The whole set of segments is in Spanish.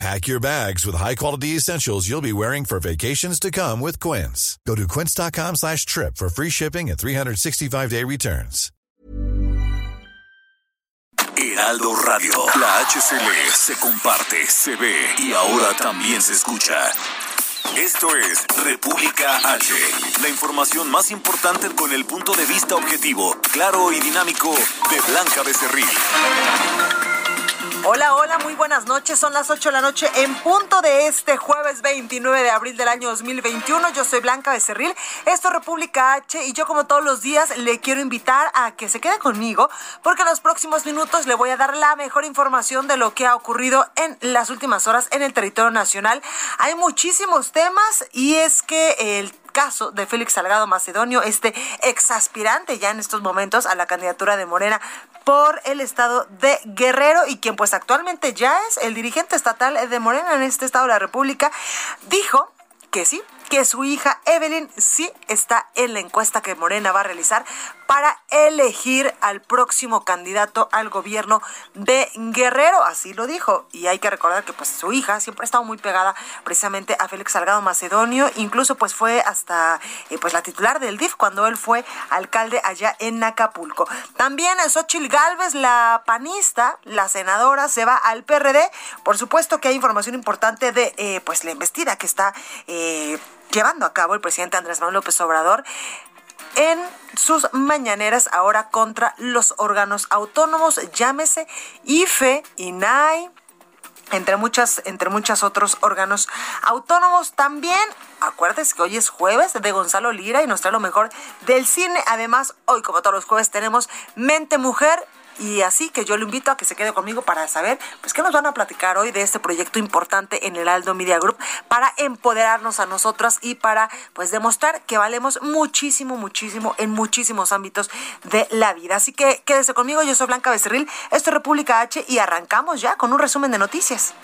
Pack your bags with high-quality essentials you'll be wearing for vacations to come with Quince. Go to quince.com slash trip for free shipping and 365-day returns. Heraldo Radio. La HCL se comparte, se ve y ahora también se escucha. Esto es República H. La información más importante con el punto de vista objetivo, claro y dinámico de Blanca Becerril. Hola, hola, muy buenas noches. Son las 8 de la noche en punto de este jueves 29 de abril del año 2021. Yo soy Blanca Becerril, esto es República H y yo como todos los días le quiero invitar a que se quede conmigo porque en los próximos minutos le voy a dar la mejor información de lo que ha ocurrido en las últimas horas en el territorio nacional. Hay muchísimos temas y es que el caso de Félix Salgado Macedonio, este exaspirante ya en estos momentos a la candidatura de Morena por el estado de Guerrero y quien pues actualmente ya es el dirigente estatal de Morena en este estado de la República, dijo que sí, que su hija Evelyn sí está en la encuesta que Morena va a realizar para elegir al próximo candidato al gobierno de Guerrero, así lo dijo. Y hay que recordar que pues su hija siempre ha estado muy pegada precisamente a Félix Salgado Macedonio, incluso pues fue hasta eh, pues la titular del DIF cuando él fue alcalde allá en Acapulco. También Xochil Gálvez, la panista, la senadora, se va al PRD. Por supuesto que hay información importante de eh, pues la investida que está eh, llevando a cabo el presidente Andrés Manuel López Obrador en sus mañaneras ahora contra los órganos autónomos, llámese IFE, INAI, entre muchas, entre muchos otros órganos autónomos. También, acuérdense que hoy es jueves de Gonzalo Lira y nos trae lo mejor del cine. Además, hoy, como todos los jueves, tenemos Mente Mujer y así que yo lo invito a que se quede conmigo para saber pues qué nos van a platicar hoy de este proyecto importante en el Aldo Media Group para empoderarnos a nosotras y para pues demostrar que valemos muchísimo, muchísimo en muchísimos ámbitos de la vida. Así que quédese conmigo, yo soy Blanca Becerril, esto es República H y arrancamos ya con un resumen de noticias.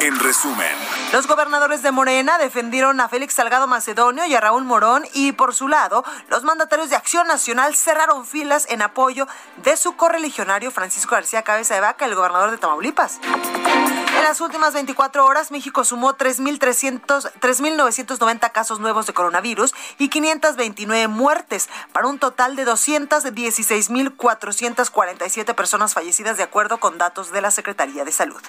En resumen, los gobernadores de Morena defendieron a Félix Salgado Macedonio y a Raúl Morón y por su lado, los mandatarios de Acción Nacional cerraron filas en apoyo de su Francisco García Cabeza de Vaca, el gobernador de Tamaulipas. En las últimas 24 horas, México sumó 3.990 casos nuevos de coronavirus y 529 muertes, para un total de 216.447 personas fallecidas, de acuerdo con datos de la Secretaría de Salud.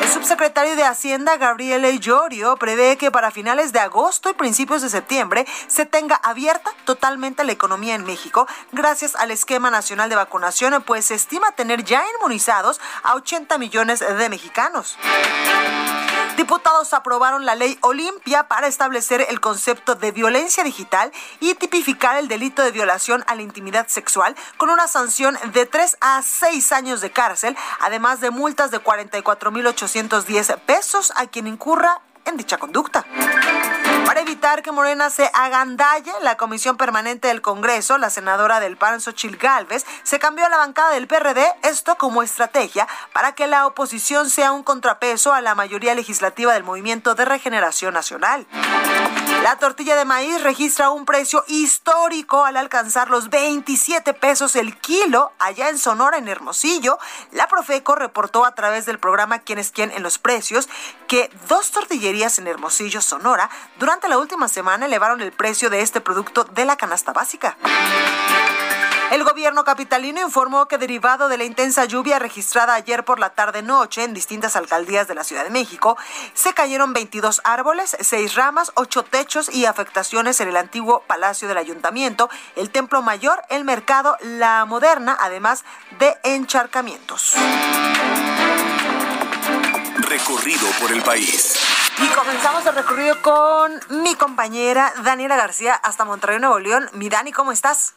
El subsecretario de Hacienda, Gabriel Llorio, prevé que para finales de agosto y principios de septiembre se tenga abierta totalmente la economía en México, gracias al esquema nacional de vacunación, pues se estima tener ya inmunizados a 80 millones de mexicanos. Diputados aprobaron la ley Olimpia para establecer el concepto de violencia digital y tipificar el delito de violación a la intimidad sexual con una sanción de 3 a 6 años de cárcel, además de multas de 44.810 pesos a quien incurra en dicha conducta. Para evitar que Morena se agandalle, la Comisión Permanente del Congreso, la senadora del PAN, Xochil Gálvez, se cambió a la bancada del PRD, esto como estrategia para que la oposición sea un contrapeso a la mayoría legislativa del Movimiento de Regeneración Nacional. La tortilla de maíz registra un precio histórico al alcanzar los 27 pesos el kilo allá en Sonora, en Hermosillo. La Profeco reportó a través del programa Quién es quién en los precios que dos tortillerías en Hermosillo, Sonora, durante la última semana elevaron el precio de este producto de la canasta básica. El gobierno capitalino informó que derivado de la intensa lluvia registrada ayer por la tarde-noche en distintas alcaldías de la Ciudad de México, se cayeron 22 árboles, 6 ramas, 8 techos y afectaciones en el antiguo Palacio del Ayuntamiento, el Templo Mayor, el Mercado, la Moderna, además de encharcamientos. Recorrido por el país. Y comenzamos el recorrido con mi compañera Daniela García hasta Monterrey, Nuevo León. Mi Dani, ¿cómo estás?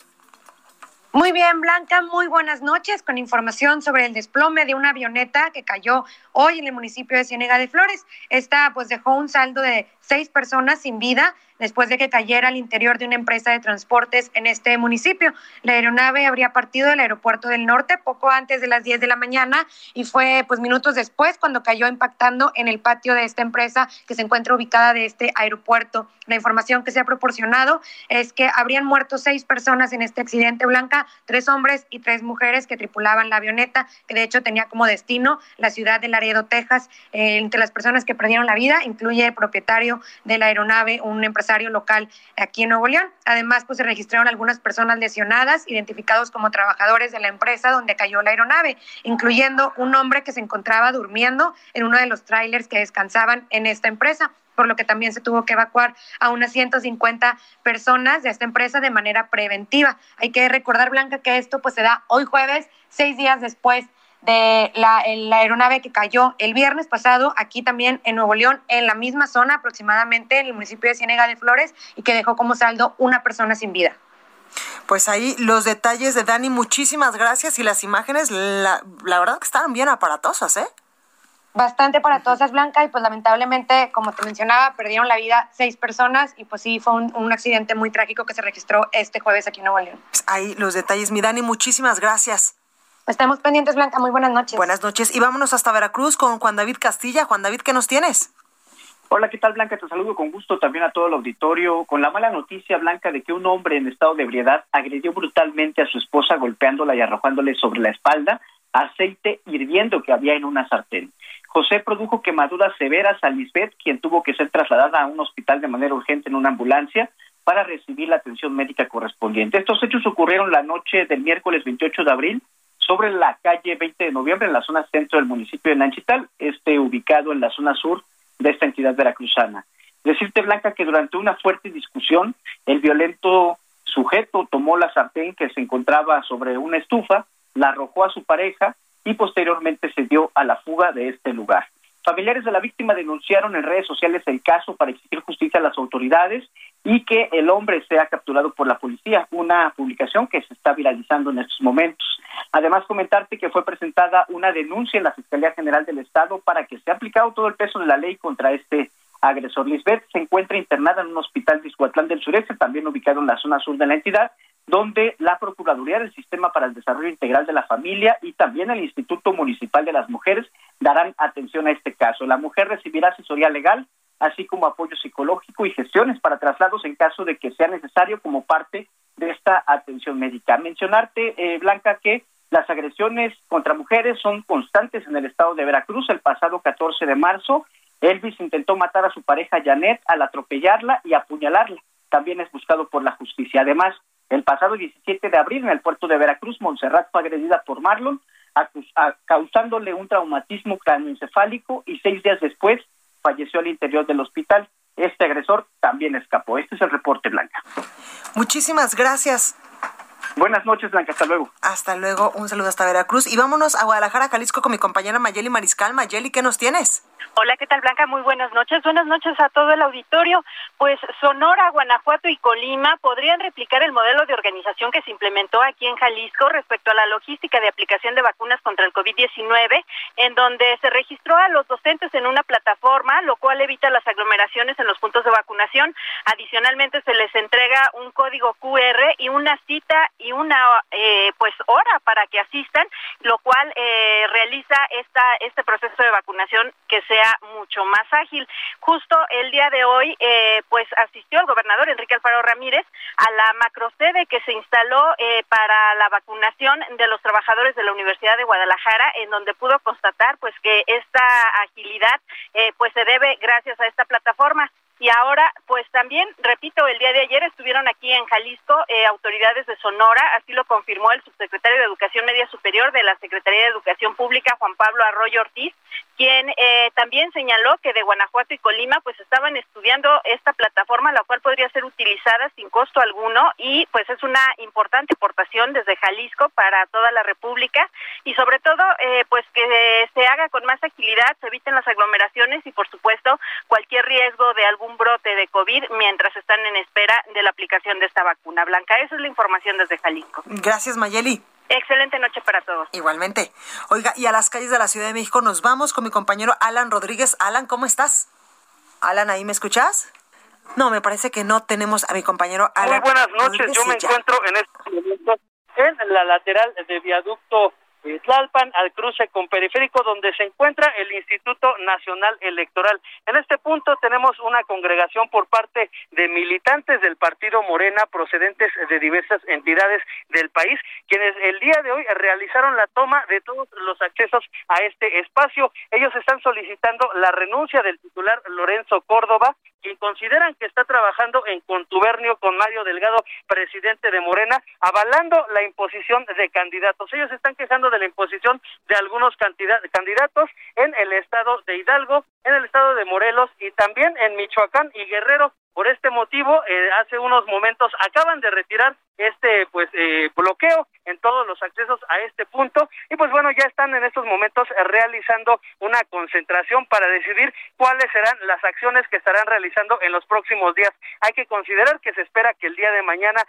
Muy bien, Blanca, muy buenas noches con información sobre el desplome de una avioneta que cayó hoy en el municipio de Ciénega de Flores. Esta pues dejó un saldo de seis personas sin vida, después de que cayera al interior de una empresa de transportes en este municipio. La aeronave habría partido del aeropuerto del norte poco antes de las 10 de la mañana y fue pues minutos después cuando cayó impactando en el patio de esta empresa que se encuentra ubicada de este aeropuerto. La información que se ha proporcionado es que habrían muerto seis personas en este accidente blanca, tres hombres y tres mujeres que tripulaban la avioneta, que de hecho tenía como destino la ciudad de Laredo, Texas. Entre las personas que perdieron la vida incluye el propietario de la aeronave, un empresario local aquí en Nuevo León. Además, pues se registraron algunas personas lesionadas, identificados como trabajadores de la empresa donde cayó la aeronave, incluyendo un hombre que se encontraba durmiendo en uno de los trailers que descansaban en esta empresa por lo que también se tuvo que evacuar a unas 150 personas de esta empresa de manera preventiva. Hay que recordar, Blanca, que esto pues se da hoy jueves, seis días después de la, aeronave que cayó el viernes pasado aquí también en Nuevo León, en la misma zona aproximadamente, en el municipio de Ciénega de Flores, y que dejó como saldo una persona sin vida. Pues ahí los detalles de Dani, muchísimas gracias y las imágenes, la, la verdad que estaban bien aparatosas, ¿eh? Bastante aparatosas, Blanca, y pues lamentablemente, como te mencionaba, perdieron la vida seis personas y pues sí, fue un, un accidente muy trágico que se registró este jueves aquí en Nuevo León. Pues ahí los detalles, mi Dani, muchísimas gracias. Estamos pendientes, Blanca. Muy buenas noches. Buenas noches. Y vámonos hasta Veracruz con Juan David Castilla. Juan David, ¿qué nos tienes? Hola, ¿qué tal, Blanca? Te saludo con gusto también a todo el auditorio. Con la mala noticia, Blanca, de que un hombre en estado de ebriedad agredió brutalmente a su esposa, golpeándola y arrojándole sobre la espalda aceite hirviendo que había en una sartén. José produjo quemaduras severas a Lisbeth, quien tuvo que ser trasladada a un hospital de manera urgente en una ambulancia para recibir la atención médica correspondiente. Estos hechos ocurrieron la noche del miércoles 28 de abril sobre la calle 20 de noviembre en la zona centro del municipio de Nanchital, este ubicado en la zona sur de esta entidad veracruzana. Decirte, Blanca, que durante una fuerte discusión, el violento sujeto tomó la sartén que se encontraba sobre una estufa, la arrojó a su pareja y posteriormente se dio a la fuga de este lugar. Familiares de la víctima denunciaron en redes sociales el caso para exigir justicia a las autoridades y que el hombre sea capturado por la policía, una publicación que se está viralizando en estos momentos. Además, comentarte que fue presentada una denuncia en la Fiscalía General del Estado para que sea aplicado todo el peso de la ley contra este agresor. Lisbeth se encuentra internada en un hospital de Izcuatlán del Sureste, también ubicado en la zona sur de la entidad, donde la Procuraduría del Sistema para el Desarrollo Integral de la Familia y también el Instituto Municipal de las Mujeres darán atención a este caso. La mujer recibirá asesoría legal, así como apoyo psicológico y gestiones para traslados en caso de que sea necesario como parte de esta atención médica. Mencionarte, eh, Blanca, que las agresiones contra mujeres son constantes en el estado de Veracruz. El pasado 14 de marzo, Elvis intentó matar a su pareja Janet al atropellarla y apuñalarla. También es buscado por la justicia. Además, el pasado 17 de abril, en el puerto de Veracruz, Montserrat fue agredida por Marlon, causándole un traumatismo cráneoencefálico y seis días después falleció al interior del hospital. Este agresor también escapó. Este es el reporte, Blanca. Muchísimas gracias. Buenas noches, Blanca. Hasta luego. Hasta luego. Un saludo hasta Veracruz. Y vámonos a Guadalajara, Jalisco, con mi compañera Mayeli Mariscal. Mayeli, ¿qué nos tienes? Hola, ¿qué tal Blanca? Muy buenas noches. Buenas noches a todo el auditorio. Pues Sonora, Guanajuato y Colima podrían replicar el modelo de organización que se implementó aquí en Jalisco respecto a la logística de aplicación de vacunas contra el COVID-19, en donde se registró a los docentes en una plataforma, lo cual evita las aglomeraciones en los puntos de vacunación. Adicionalmente se les entrega un código QR y una cita y una eh, pues hora para que asistan, lo cual eh, realiza esta este proceso de vacunación que sea mucho más ágil. Justo el día de hoy, eh, pues asistió el gobernador Enrique Alfaro Ramírez a la macrosede que se instaló eh, para la vacunación de los trabajadores de la Universidad de Guadalajara, en donde pudo constatar pues que esta agilidad eh, pues se debe gracias a esta plataforma. Y ahora, pues también, repito, el día de ayer estuvieron aquí en Jalisco eh, autoridades de Sonora, así lo confirmó el subsecretario de Educación Media Superior de la Secretaría de Educación Pública, Juan Pablo Arroyo Ortiz, quien eh, también señaló que de Guanajuato y Colima pues estaban estudiando esta plataforma, la cual podría ser utilizada sin costo alguno y pues es una importante aportación desde Jalisco para toda la República y sobre todo eh, pues que se haga con más agilidad, se eviten las aglomeraciones y por supuesto cualquier riesgo de algún brote de COVID mientras están en espera de la aplicación de esta vacuna. Blanca, esa es la información desde Jalisco. Gracias, Mayeli. Excelente noche para todos. Igualmente. Oiga, y a las calles de la Ciudad de México nos vamos con mi compañero Alan Rodríguez. Alan, ¿cómo estás? Alan, ¿ahí me escuchas? No, me parece que no tenemos a mi compañero Alan. Muy buenas noches, yo me encuentro en este momento en la lateral de viaducto Tlalpan al cruce con periférico donde se encuentra el Instituto Nacional Electoral. En este punto tenemos una congregación por parte de militantes del partido Morena procedentes de diversas entidades del país, quienes el día de hoy realizaron la toma de todos los accesos a este espacio. Ellos están solicitando la renuncia del titular Lorenzo Córdoba, quien consideran que está trabajando en contubernio con Mario Delgado, presidente de Morena, avalando la imposición de candidatos. Ellos están quejando de la imposición de algunos candidatos en el estado de Hidalgo, en el estado de Morelos y también en Michoacán y Guerrero. Por este motivo, eh, hace unos momentos acaban de retirar este pues eh, bloqueo en todos los accesos a este punto y pues bueno ya están en estos momentos realizando una concentración para decidir cuáles serán las acciones que estarán realizando en los próximos días hay que considerar que se espera que el día de mañana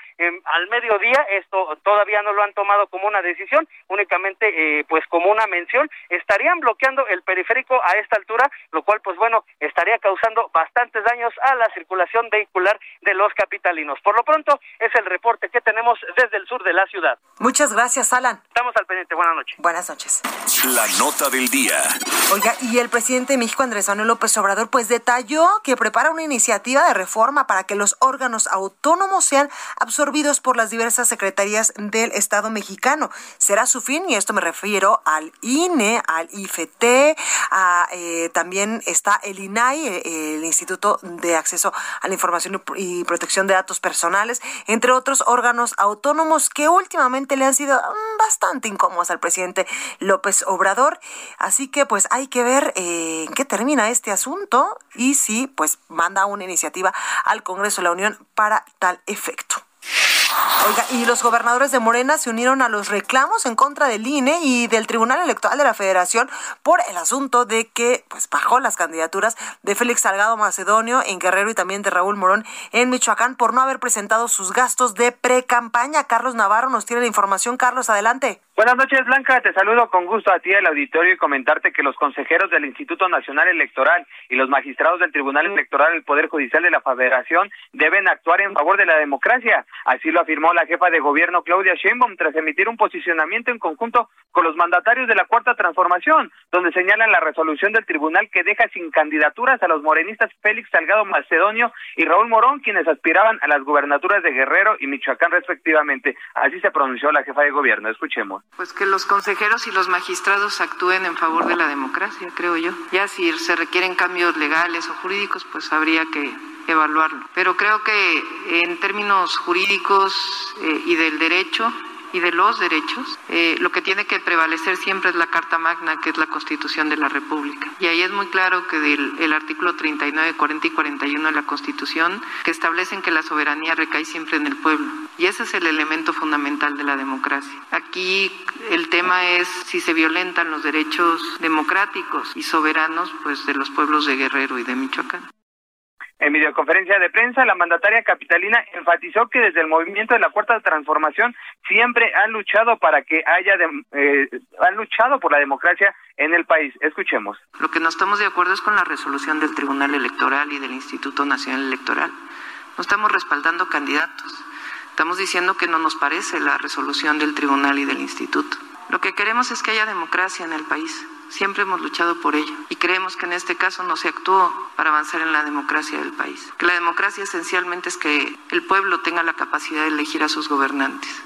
al mediodía esto todavía no lo han tomado como una decisión únicamente eh, pues como una mención estarían bloqueando el periférico a esta altura cual pues bueno estaría causando bastantes daños a la circulación vehicular de los capitalinos por lo pronto es el reporte que tenemos desde el sur de la ciudad. Muchas gracias, Alan. Estamos al pendiente. Buenas noches. Buenas noches. La nota del día. Oiga, y el presidente de México, Andrés Manuel López Obrador, pues detalló que prepara una iniciativa de reforma para que los órganos autónomos sean absorbidos por las diversas secretarías del Estado mexicano. Será su fin, y esto me refiero al INE, al IFT, a, eh, también está el INAI, eh, el Instituto de Acceso a la Información y Protección de Datos Personales, entre otros órganos órganos autónomos que últimamente le han sido mm, bastante incómodos al presidente López Obrador. Así que pues hay que ver eh, en qué termina este asunto y si pues manda una iniciativa al Congreso de la Unión para tal efecto. Oiga, y los gobernadores de Morena se unieron a los reclamos en contra del INE y del Tribunal Electoral de la Federación por el asunto de que pues bajó las candidaturas de Félix Salgado Macedonio en Guerrero y también de Raúl Morón en Michoacán por no haber presentado sus gastos de pre-campaña. Carlos Navarro nos tiene la información. Carlos, adelante. Buenas noches, Blanca. Te saludo con gusto a ti, al auditorio, y comentarte que los consejeros del Instituto Nacional Electoral y los magistrados del Tribunal Electoral del Poder Judicial de la Federación deben actuar en favor de la democracia. Así lo afirmó la jefa de gobierno Claudia Sheinbaum tras emitir un posicionamiento en conjunto con los mandatarios de la Cuarta Transformación, donde señalan la resolución del tribunal que deja sin candidaturas a los morenistas Félix Salgado Macedonio y Raúl Morón, quienes aspiraban a las gubernaturas de Guerrero y Michoacán respectivamente. Así se pronunció la jefa de gobierno. Escuchemos. Pues que los consejeros y los magistrados actúen en favor de la democracia, creo yo. Ya si se requieren cambios legales o jurídicos, pues habría que evaluarlo. Pero creo que en términos jurídicos eh, y del derecho, y de los derechos, eh, lo que tiene que prevalecer siempre es la Carta Magna, que es la Constitución de la República. Y ahí es muy claro que del el artículo 39, 40 y 41 de la Constitución, que establecen que la soberanía recae siempre en el pueblo. Y ese es el elemento fundamental de la democracia. Aquí el tema es si se violentan los derechos democráticos y soberanos pues de los pueblos de Guerrero y de Michoacán. En videoconferencia de prensa, la mandataria capitalina enfatizó que desde el movimiento de la Cuarta Transformación siempre han luchado para que haya, eh, han luchado por la democracia en el país. Escuchemos. Lo que no estamos de acuerdo es con la resolución del Tribunal Electoral y del Instituto Nacional Electoral. No estamos respaldando candidatos. Estamos diciendo que no nos parece la resolución del Tribunal y del Instituto. Lo que queremos es que haya democracia en el país Siempre hemos luchado por ello y creemos que en este caso no se actuó para avanzar en la democracia del país. Que la democracia esencialmente es que el pueblo tenga la capacidad de elegir a sus gobernantes.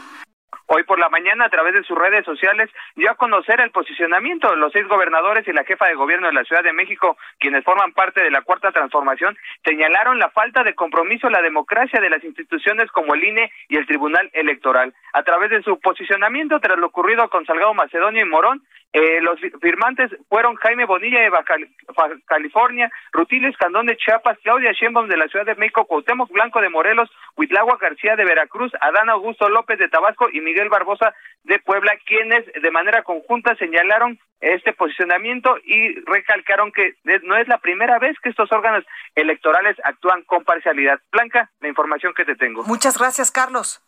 Hoy por la mañana, a través de sus redes sociales, dio a conocer el posicionamiento de los seis gobernadores y la jefa de gobierno de la Ciudad de México, quienes forman parte de la Cuarta Transformación, señalaron la falta de compromiso a la democracia de las instituciones como el INE y el Tribunal Electoral. A través de su posicionamiento tras lo ocurrido con Salgado Macedonio y Morón, eh, los firmantes fueron Jaime Bonilla de Baja California, Rutiles Candón de Chiapas, Claudia Sheinbaum de la Ciudad de México, Cuauhtémoc Blanco de Morelos, Huitlagua García de Veracruz, Adán Augusto López de Tabasco y Miguel Barbosa de Puebla, quienes de manera conjunta señalaron este posicionamiento y recalcaron que no es la primera vez que estos órganos electorales actúan con parcialidad. Blanca, la información que te tengo. Muchas gracias, Carlos.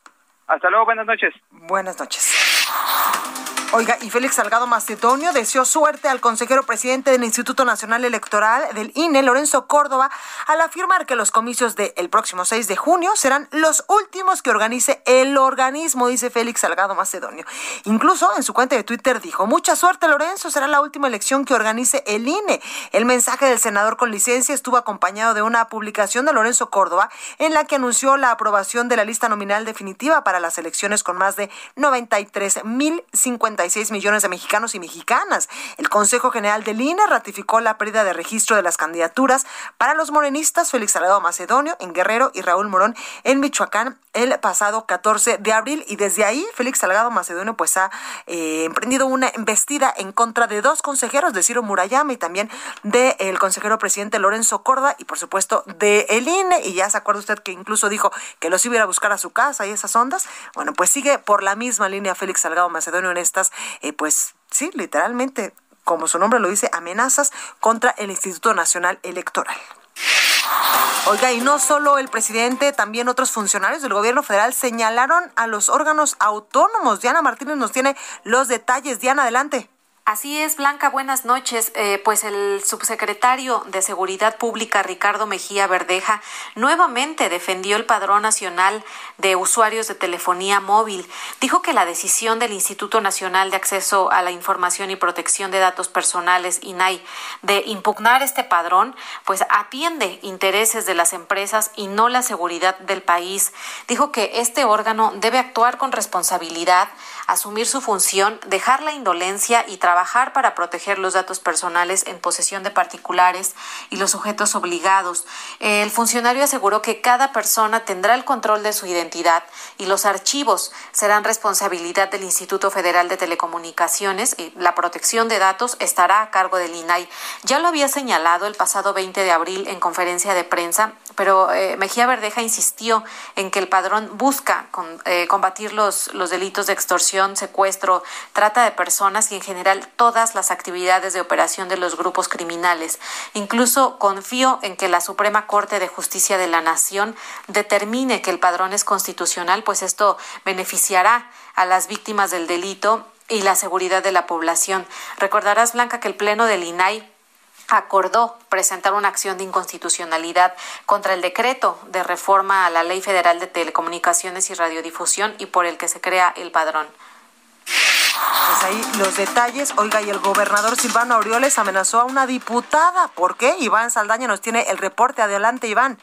Hasta luego, buenas noches. Buenas noches. Oiga, y Félix Salgado Macedonio deseó suerte al consejero presidente del Instituto Nacional Electoral del INE, Lorenzo Córdoba, al afirmar que los comicios del próximo 6 de junio serán los últimos que organice el organismo, dice Félix Salgado Macedonio. Incluso en su cuenta de Twitter dijo, mucha suerte Lorenzo, será la última elección que organice el INE. El mensaje del senador con licencia estuvo acompañado de una publicación de Lorenzo Córdoba en la que anunció la aprobación de la lista nominal definitiva para las elecciones con más de 93.050 136 millones de mexicanos y mexicanas. El Consejo General del INE ratificó la pérdida de registro de las candidaturas para los morenistas Félix Salgado Macedonio en Guerrero y Raúl Morón en Michoacán el pasado 14 de abril y desde ahí Félix Salgado Macedonio pues ha eh, emprendido una embestida en contra de dos consejeros de Ciro Murayama y también del consejero presidente Lorenzo Córdoba y por supuesto de el INE y ya se acuerda usted que incluso dijo que los iba a buscar a su casa y esas ondas. Bueno, pues sigue por la misma línea Félix Salgado Macedonio en estas eh, pues sí, literalmente como su nombre lo dice, amenazas contra el Instituto Nacional Electoral. Oiga, y no solo el presidente, también otros funcionarios del gobierno federal señalaron a los órganos autónomos. Diana Martínez nos tiene los detalles. Diana, adelante. Así es, Blanca, buenas noches. Eh, pues el subsecretario de Seguridad Pública, Ricardo Mejía Verdeja, nuevamente defendió el Padrón Nacional de Usuarios de Telefonía Móvil. Dijo que la decisión del Instituto Nacional de Acceso a la Información y Protección de Datos Personales, INAI, de impugnar este padrón, pues atiende intereses de las empresas y no la seguridad del país. Dijo que este órgano debe actuar con responsabilidad, asumir su función, dejar la indolencia y trabajar para proteger los datos personales en posesión de particulares y los sujetos obligados. El funcionario aseguró que cada persona tendrá el control de su identidad y los archivos serán responsabilidad del Instituto Federal de Telecomunicaciones y la protección de datos estará a cargo del INAI. Ya lo había señalado el pasado 20 de abril en conferencia de prensa, pero eh, Mejía Verdeja insistió en que el padrón busca eh, combatir los, los delitos de extorsión, secuestro, trata de personas y en general todas las actividades de operación de los grupos criminales. Incluso confío en que la Suprema Corte de Justicia de la Nación determine que el padrón es constitucional, pues esto a las víctimas del delito y la seguridad de la población. Recordarás, Blanca, que el Pleno del INAI acordó presentar una acción de inconstitucionalidad contra el decreto de reforma a la Ley Federal de Telecomunicaciones y Radiodifusión y por el que se crea el padrón. Pues ahí los detalles. Oiga, y el gobernador Silvano Aureoles amenazó a una diputada. ¿Por qué? Iván Saldaña nos tiene el reporte. Adelante, Iván.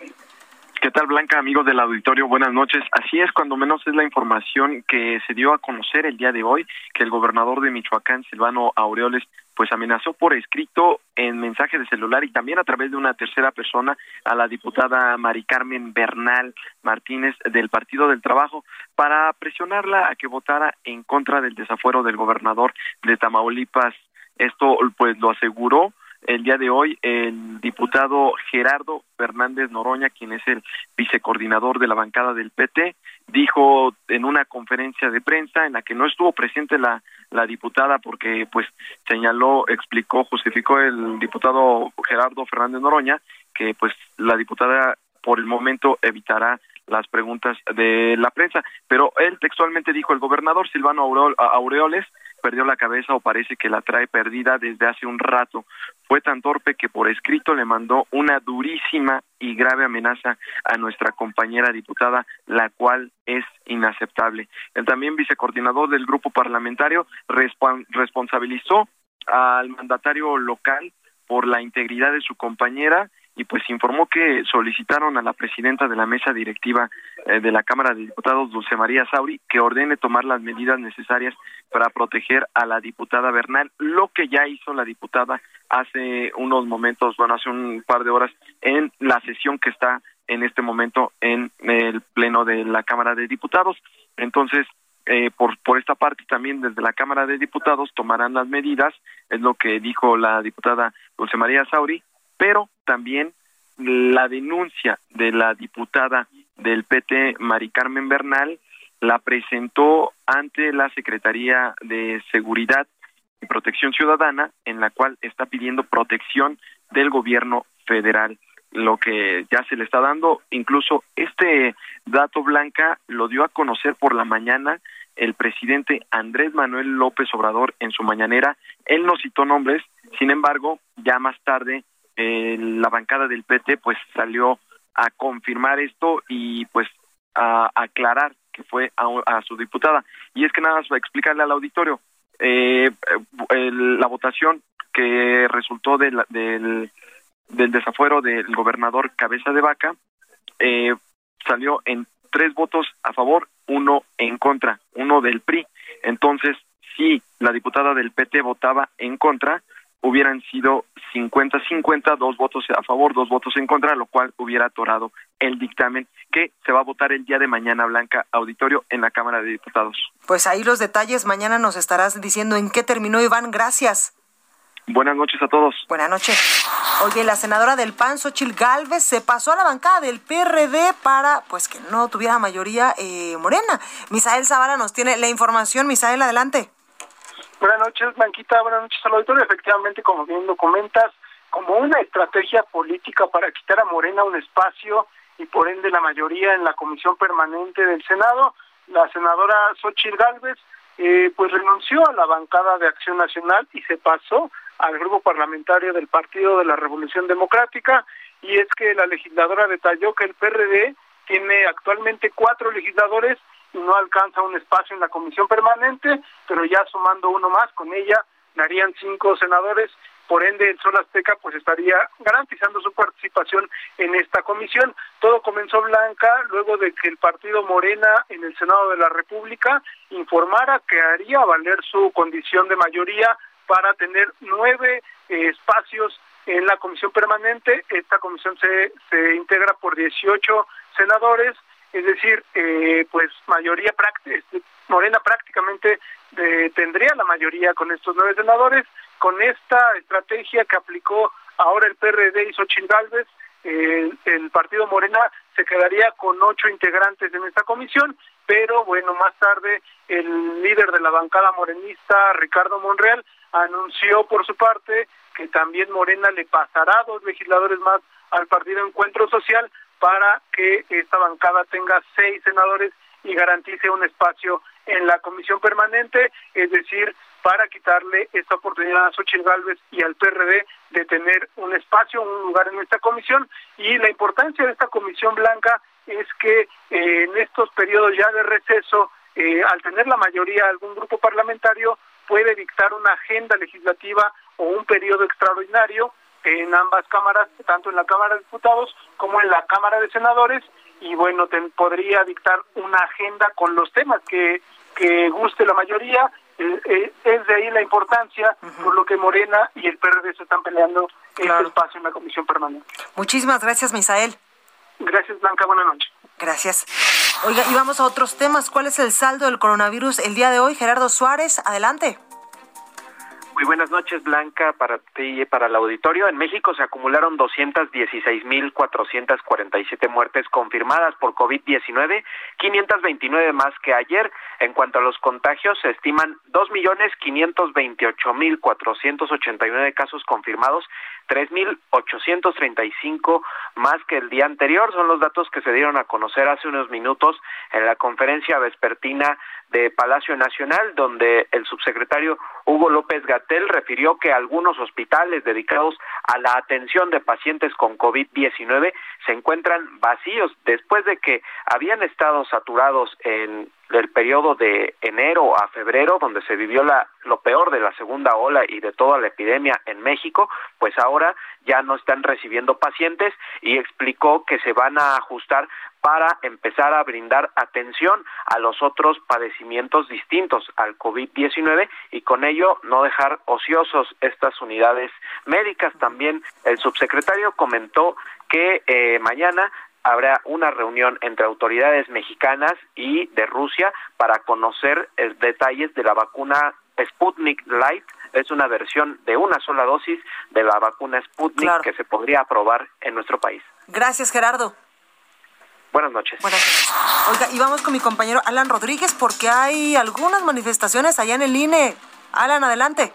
¿Qué tal, Blanca, amigos del auditorio? Buenas noches. Así es, cuando menos es la información que se dio a conocer el día de hoy, que el gobernador de Michoacán, Silvano Aureoles, pues amenazó por escrito en mensaje de celular y también a través de una tercera persona a la diputada Mari Carmen Bernal Martínez del Partido del Trabajo para presionarla a que votara en contra del desafuero del gobernador de Tamaulipas. Esto pues lo aseguró el día de hoy el diputado Gerardo Fernández Noroña, quien es el vicecoordinador de la bancada del PT, dijo en una conferencia de prensa en la que no estuvo presente la, la diputada porque pues señaló, explicó, justificó el diputado Gerardo Fernández Noroña que pues la diputada por el momento evitará las preguntas de la prensa, pero él textualmente dijo el gobernador Silvano Aureoles perdió la cabeza o parece que la trae perdida desde hace un rato. Fue tan torpe que por escrito le mandó una durísima y grave amenaza a nuestra compañera diputada, la cual es inaceptable. El también vicecoordinador del grupo parlamentario responsabilizó al mandatario local por la integridad de su compañera y pues informó que solicitaron a la presidenta de la mesa directiva eh, de la Cámara de Diputados, Dulce María Sauri, que ordene tomar las medidas necesarias para proteger a la diputada Bernal, lo que ya hizo la diputada hace unos momentos, bueno, hace un par de horas, en la sesión que está en este momento en el Pleno de la Cámara de Diputados. Entonces, eh, por, por esta parte también desde la Cámara de Diputados tomarán las medidas, es lo que dijo la diputada Dulce María Sauri, pero también la denuncia de la diputada del PT, Mari Carmen Bernal, la presentó ante la Secretaría de Seguridad y Protección Ciudadana, en la cual está pidiendo protección del gobierno federal, lo que ya se le está dando. Incluso este dato blanca lo dio a conocer por la mañana el presidente Andrés Manuel López Obrador en su mañanera. Él no citó nombres, sin embargo, ya más tarde eh, la bancada del PT pues salió a confirmar esto y pues a, aclarar que fue a, su diputada. Y es que nada más explicarle al auditorio, eh, la votación que resultó del, del, desafuero del gobernador Cabeza de Vaca eh, salió en tres votos a favor, uno en contra, uno del PRI. Entonces, si la diputada del PT votaba en contra, hubieran sido 50-50, dos votos a favor, dos votos en contra, lo cual hubiera atorado el dictamen que se va a votar el día de mañana, Blanca Auditorio, en la Cámara de Diputados. Pues ahí los detalles, mañana nos estarás diciendo en qué terminó, Iván, gracias. Buenas noches a todos. Buenas noches. Oye, la senadora del PAN, Xochil Gálvez, se pasó a la bancada del PRD para, pues, que no tuviera mayoría eh, morena. Misael Zavala nos tiene la información. Misael, adelante. Buenas noches, Blanquita. Buenas noches al auditorio. Efectivamente, como bien lo comentas, como una estrategia política para quitar a Morena un espacio y por ende la mayoría en la comisión permanente del Senado, la senadora Xochil Gálvez eh, pues renunció a la bancada de Acción Nacional y se pasó al grupo parlamentario del Partido de la Revolución Democrática y es que la legisladora detalló que el PRD tiene actualmente cuatro legisladores no alcanza un espacio en la comisión permanente, pero ya sumando uno más con ella darían cinco senadores, por ende el Sol Azteca pues estaría garantizando su participación en esta comisión. Todo comenzó blanca luego de que el partido Morena en el Senado de la República informara que haría valer su condición de mayoría para tener nueve eh, espacios en la comisión permanente. Esta comisión se, se integra por 18 senadores, es decir, eh, pues mayoría práctica, este, Morena prácticamente eh, tendría la mayoría con estos nueve senadores. Con esta estrategia que aplicó ahora el PRD y Xochitl Gálvez, el partido Morena se quedaría con ocho integrantes en esta comisión, pero bueno, más tarde el líder de la bancada morenista, Ricardo Monreal, anunció por su parte que también Morena le pasará dos legisladores más al Partido Encuentro Social para que esta bancada tenga seis senadores y garantice un espacio en la comisión permanente, es decir, para quitarle esta oportunidad a Xochitl Gálvez y al PRD de tener un espacio, un lugar en esta comisión. Y la importancia de esta comisión blanca es que eh, en estos periodos ya de receso, eh, al tener la mayoría algún grupo parlamentario, puede dictar una agenda legislativa o un periodo extraordinario en ambas cámaras, tanto en la Cámara de Diputados como en la Cámara de Senadores, y bueno, podría dictar una agenda con los temas que, que guste la mayoría. Eh, eh, es de ahí la importancia por lo que Morena y el PRD se están peleando en este espacio en la Comisión Permanente. Muchísimas gracias, Misael. Gracias, Blanca. Buenas noches. Gracias. Oiga, y vamos a otros temas. ¿Cuál es el saldo del coronavirus el día de hoy? Gerardo Suárez, adelante. Muy buenas noches, Blanca, para ti y para el auditorio. En México se acumularon 216.447 muertes confirmadas por COVID-19, 529 más que ayer. En cuanto a los contagios, se estiman 2.528.489 casos confirmados, 3.835 más que el día anterior. Son los datos que se dieron a conocer hace unos minutos en la conferencia vespertina de Palacio Nacional, donde el subsecretario Hugo López Gatel refirió que algunos hospitales dedicados a la atención de pacientes con COVID-19 se encuentran vacíos después de que habían estado saturados en el periodo de enero a febrero, donde se vivió la, lo peor de la segunda ola y de toda la epidemia en México, pues ahora ya no están recibiendo pacientes y explicó que se van a ajustar para empezar a brindar atención a los otros padecimientos distintos al COVID-19 y con ello no dejar ociosos estas unidades médicas. También el subsecretario comentó que eh, mañana habrá una reunión entre autoridades mexicanas y de Rusia para conocer eh, detalles de la vacuna Sputnik Light. Es una versión de una sola dosis de la vacuna Sputnik que se podría aprobar en nuestro país. Gracias, Gerardo. Buenas noches. Buenas noches. Oiga, y vamos con mi compañero Alan Rodríguez porque hay algunas manifestaciones allá en el INE. Alan, adelante.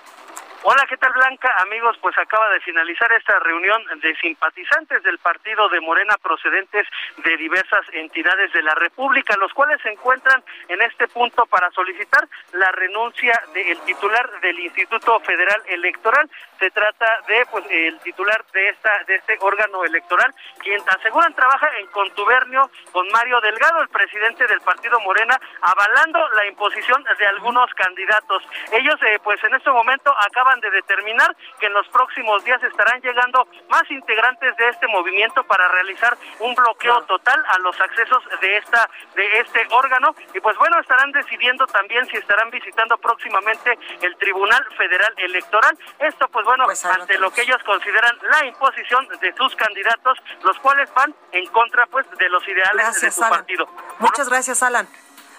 Hola, ¿qué tal Blanca? Amigos, pues acaba de finalizar esta reunión de simpatizantes del partido de Morena procedentes de diversas entidades de la República, los cuales se encuentran en este punto para solicitar la renuncia del titular del Instituto Federal Electoral. Se trata de pues el titular de esta de este órgano electoral, quien aseguran trabaja en contubernio con Mario Delgado, el presidente del partido Morena, avalando la imposición de algunos candidatos. Ellos eh, pues en este momento acaban de determinar que en los próximos días estarán llegando más integrantes de este movimiento para realizar un bloqueo total a los accesos de esta de este órgano. Y pues bueno estarán decidiendo también si estarán visitando próximamente el Tribunal Federal Electoral. Esto pues bueno pues ante lo que ellos consideran la imposición de sus candidatos los cuales van en contra pues de los ideales de su partido. Muchas gracias Alan.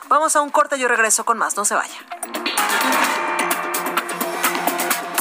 Vamos a un corte yo regreso con más. No se vaya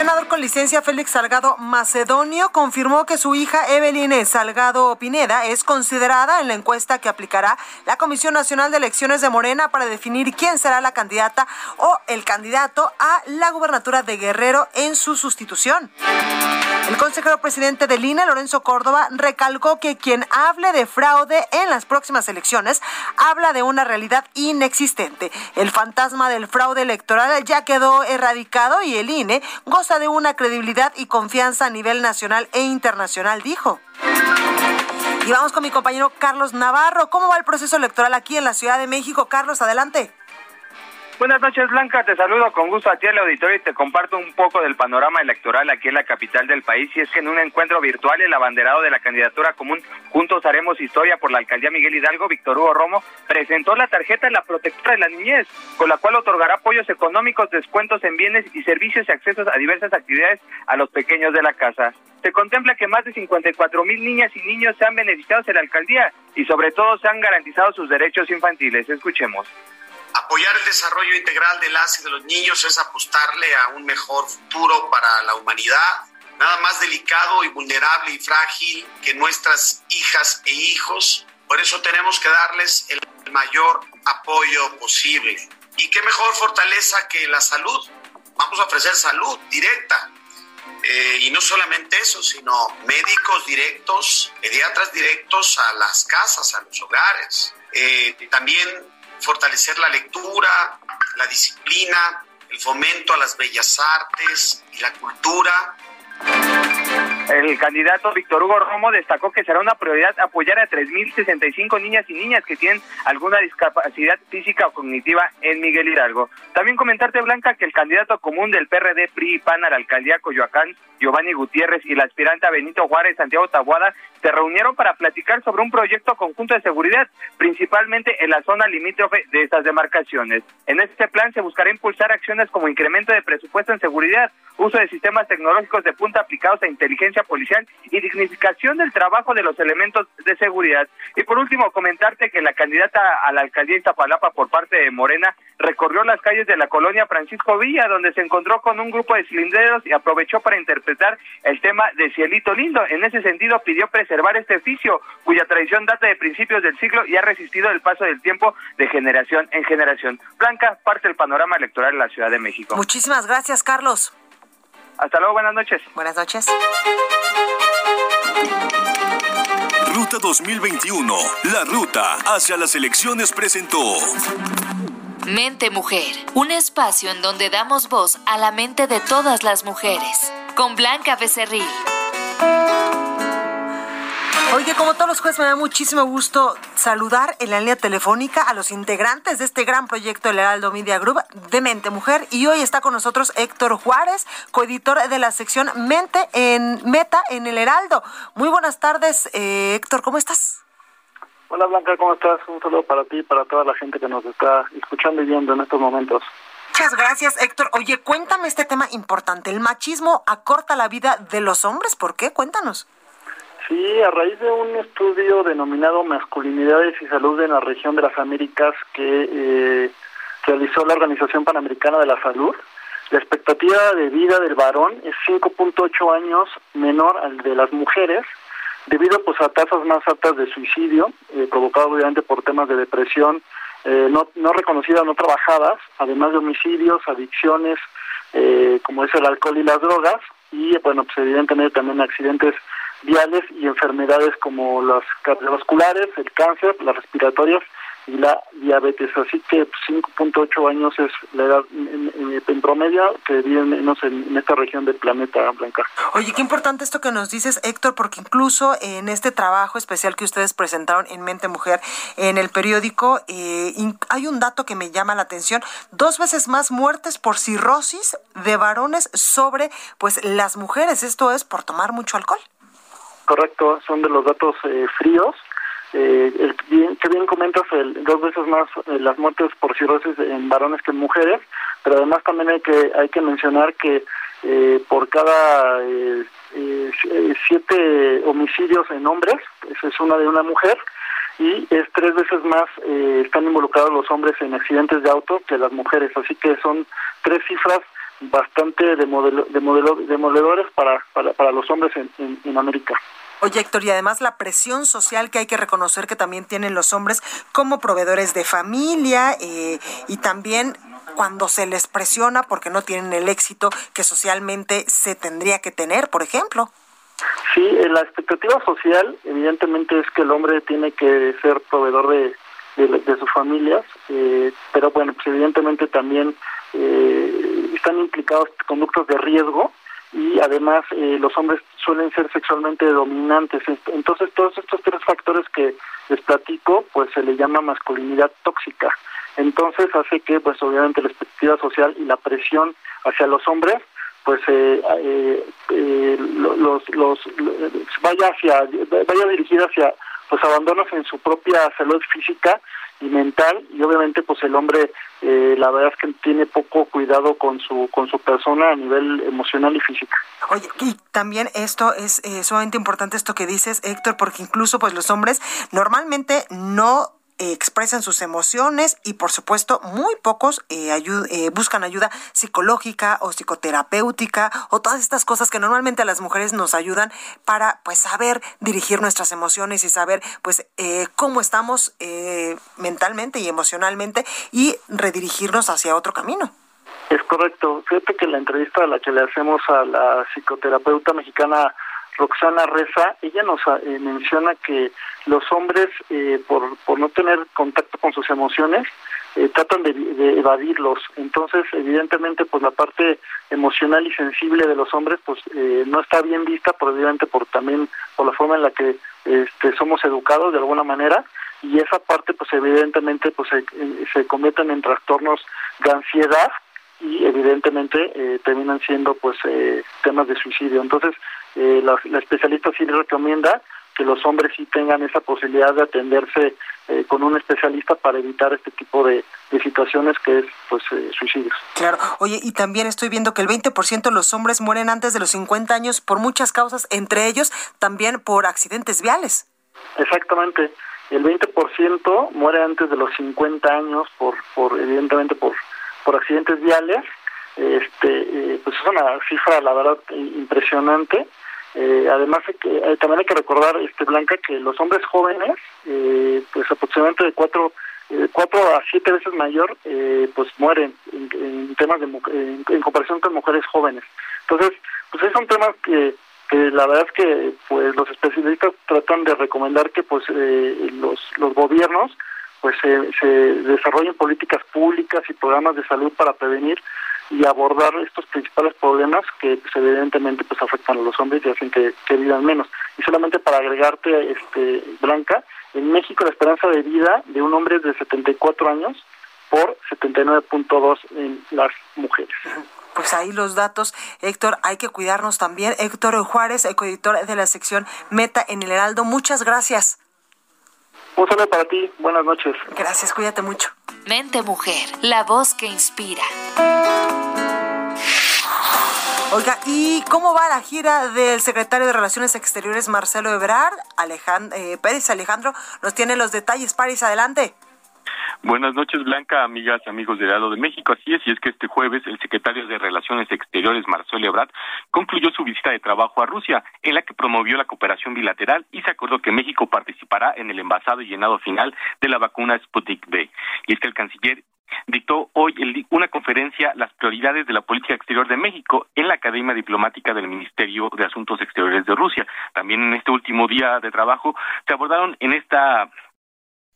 senador con licencia Félix Salgado Macedonio confirmó que su hija Evelyn Salgado Pineda es considerada en la encuesta que aplicará la Comisión Nacional de Elecciones de Morena para definir quién será la candidata o el candidato a la gubernatura de Guerrero en su sustitución. El consejero presidente del INE, Lorenzo Córdoba, recalcó que quien hable de fraude en las próximas elecciones habla de una realidad inexistente. El fantasma del fraude electoral ya quedó erradicado y el INE goza de una credibilidad y confianza a nivel nacional e internacional, dijo. Y vamos con mi compañero Carlos Navarro. ¿Cómo va el proceso electoral aquí en la Ciudad de México? Carlos, adelante. Buenas noches, Blanca. Te saludo con gusto a ti al auditorio y te comparto un poco del panorama electoral aquí en la capital del país. Y es que en un encuentro virtual, el abanderado de la candidatura común Juntos Haremos Historia por la alcaldía Miguel Hidalgo, Víctor Hugo Romo, presentó la tarjeta de la protectora de la niñez, con la cual otorgará apoyos económicos, descuentos en bienes y servicios y accesos a diversas actividades a los pequeños de la casa. Se contempla que más de 54 mil niñas y niños se han beneficiado en la alcaldía y sobre todo se han garantizado sus derechos infantiles. Escuchemos. Apoyar el desarrollo integral de las y de los niños es apostarle a un mejor futuro para la humanidad. Nada más delicado y vulnerable y frágil que nuestras hijas e hijos. Por eso tenemos que darles el mayor apoyo posible. Y qué mejor fortaleza que la salud. Vamos a ofrecer salud directa. Eh, y no solamente eso, sino médicos directos, pediatras directos a las casas, a los hogares. Eh, también fortalecer la lectura, la disciplina, el fomento a las bellas artes y la cultura. El candidato Víctor Hugo Romo destacó que será una prioridad apoyar a 3.065 niñas y niñas que tienen alguna discapacidad física o cognitiva en Miguel Hidalgo. También comentarte, Blanca, que el candidato común del PRD, PRI PAN a la alcaldía Coyoacán, Giovanni Gutiérrez, y la aspirante Benito Juárez, Santiago Tabuada, se reunieron para platicar sobre un proyecto conjunto de seguridad, principalmente en la zona limítrofe de estas demarcaciones. En este plan se buscará impulsar acciones como incremento de presupuesto en seguridad, uso de sistemas tecnológicos de punta aplicados a inteligencia policial y dignificación del trabajo de los elementos de seguridad. Y por último, comentarte que la candidata a la alcaldía de Iztapalapa por parte de Morena recorrió las calles de la colonia Francisco Villa, donde se encontró con un grupo de cilindreros y aprovechó para interpretar el tema de Cielito Lindo. En ese sentido, pidió preservar este oficio, cuya tradición data de principios del siglo y ha resistido el paso del tiempo de generación en generación. Blanca, parte del panorama electoral en la Ciudad de México. Muchísimas gracias, Carlos. Hasta luego, buenas noches. Buenas noches. Ruta 2021, la ruta hacia las elecciones presentó. Mente Mujer, un espacio en donde damos voz a la mente de todas las mujeres, con Blanca Becerril. Oye, como todos los jueves, me da muchísimo gusto saludar en la línea telefónica a los integrantes de este gran proyecto del Heraldo Media Group de Mente Mujer. Y hoy está con nosotros Héctor Juárez, coeditor de la sección Mente en Meta en el Heraldo. Muy buenas tardes, eh, Héctor, ¿cómo estás? Hola Blanca, ¿cómo estás? Un saludo para ti y para toda la gente que nos está escuchando y viendo en estos momentos. Muchas gracias, Héctor. Oye, cuéntame este tema importante. ¿El machismo acorta la vida de los hombres? ¿Por qué? Cuéntanos. Sí, a raíz de un estudio denominado Masculinidades y Salud en la región de las Américas que eh, realizó la Organización Panamericana de la Salud, la expectativa de vida del varón es 5.8 años menor al de las mujeres, debido pues a tasas más altas de suicidio, eh, provocado obviamente por temas de depresión eh, no, no reconocidas, no trabajadas, además de homicidios, adicciones, eh, como es el alcohol y las drogas, y bueno, pues evidentemente también accidentes viales y enfermedades como las cardiovasculares, el cáncer, las respiratorias y la diabetes. Así que 5.8 pues, años es la edad en, promedio que viven menos en, esta región del planeta Blanca. Oye, qué importante esto que nos dices, Héctor, porque incluso en este trabajo especial que ustedes presentaron en Mente Mujer en el periódico, eh, hay un dato que me llama la atención, dos veces más muertes por cirrosis de varones sobre pues las mujeres. Esto es por tomar mucho alcohol correcto, son de los datos eh, fríos. Eh, el, bien, que bien comentas, el, dos veces más eh, las muertes por cirrosis en varones que en mujeres, pero además también hay que hay que mencionar que eh, por cada eh, siete homicidios en hombres, es una de una mujer, y es tres veces más están involucrados los hombres en accidentes de auto que las mujeres, así que son tres cifras bastante de modelo, de demoledores para, para, para los hombres en, en América. Oye, Héctor, y además la presión social que hay que reconocer que también tienen los hombres como proveedores de familia eh, y también cuando se les presiona porque no tienen el éxito que socialmente se tendría que tener, por ejemplo. Sí, eh, la expectativa social evidentemente es que el hombre tiene que ser proveedor de, de, sus familias, eh, pero bueno, pues evidentemente también están implicados conductos de riesgo y además eh, los hombres suelen ser sexualmente dominantes. Entonces todos estos tres factores que les platico, pues se le llama masculinidad tóxica. Entonces hace que, pues obviamente la expectativa social y la presión hacia los hombres, pues eh, eh, eh los, los, vaya hacia, vaya dirigida hacia pues abandonos en su propia salud física y mental y obviamente pues el hombre eh, la verdad es que tiene poco cuidado con su con su persona a nivel emocional y físico. Oye, y también esto es eh, sumamente importante esto que dices, Héctor, porque incluso pues los hombres normalmente no expresan sus emociones y por supuesto muy pocos eh, eh, buscan ayuda psicológica o psicoterapéutica o todas estas cosas que normalmente a las mujeres nos ayudan para pues saber dirigir nuestras emociones y saber pues eh, cómo estamos mentalmente y emocionalmente y redirigirnos hacia otro camino. Es correcto. Fíjate que la entrevista a la que le hacemos a la psicoterapeuta mexicana Roxana Reza, ella nos eh, menciona que los hombres, eh, por, no tener contacto con sus emociones, eh, tratan de, evadirlos. Entonces, evidentemente, pues la parte emocional y sensible de los hombres, pues no está bien vista, por evidentemente por también por la forma en la que este, somos educados de alguna manera y esa parte, pues evidentemente, pues se, se convierten en trastornos de ansiedad y evidentemente terminan siendo pues temas de suicidio. Entonces, eh, la, especialista sí recomienda que los hombres sí tengan esa posibilidad de atenderse eh, con un especialista para evitar este tipo de, situaciones que es pues eh, suicidios. Claro, oye, y también estoy viendo que el 20% de los hombres mueren antes de los 50 años por muchas causas, entre ellos también por accidentes viales. Exactamente, el 20% muere antes de los 50 años por, por evidentemente por, por accidentes viales este eh, pues es una cifra la verdad impresionante eh, además eh, también hay que recordar este Blanca que los hombres jóvenes eh, pues aproximadamente de cuatro cuatro a siete veces mayor pues mueren en, temas de en, comparación con mujeres jóvenes. Entonces pues son temas que que la verdad es que pues los especialistas tratan de recomendar que pues los los gobiernos pues se desarrollen políticas públicas y programas de salud para prevenir y abordar estos principales problemas que pues, evidentemente pues afectan a los hombres y hacen que, que vivan menos. Y solamente para agregarte, este Blanca, en México la esperanza de vida de un hombre es de 74 años por 79.2 en las mujeres. Pues ahí los datos, Héctor, hay que cuidarnos también. Héctor Juárez, coeditor de la sección Meta en el Heraldo, muchas gracias. Un saludo para ti, buenas noches. Gracias, cuídate mucho. Mente Mujer, la voz que inspira. Oiga, ¿y cómo va la gira del secretario de Relaciones Exteriores Marcelo Ebrard? Alejandro, eh, Pérez Alejandro nos tiene los detalles. París, adelante. Buenas noches, Blanca, amigas, amigos del Lado de México. Así es, y es que este jueves el secretario de Relaciones Exteriores, Marcelo Ebrard, concluyó su visita de trabajo a Rusia, en la que promovió la cooperación bilateral y se acordó que México participará en el envasado y llenado final de la vacuna Sputnik V. Y es que el canciller dictó hoy una conferencia Las prioridades de la política exterior de México en la Academia Diplomática del Ministerio de Asuntos Exteriores de Rusia. También en este último día de trabajo se abordaron en esta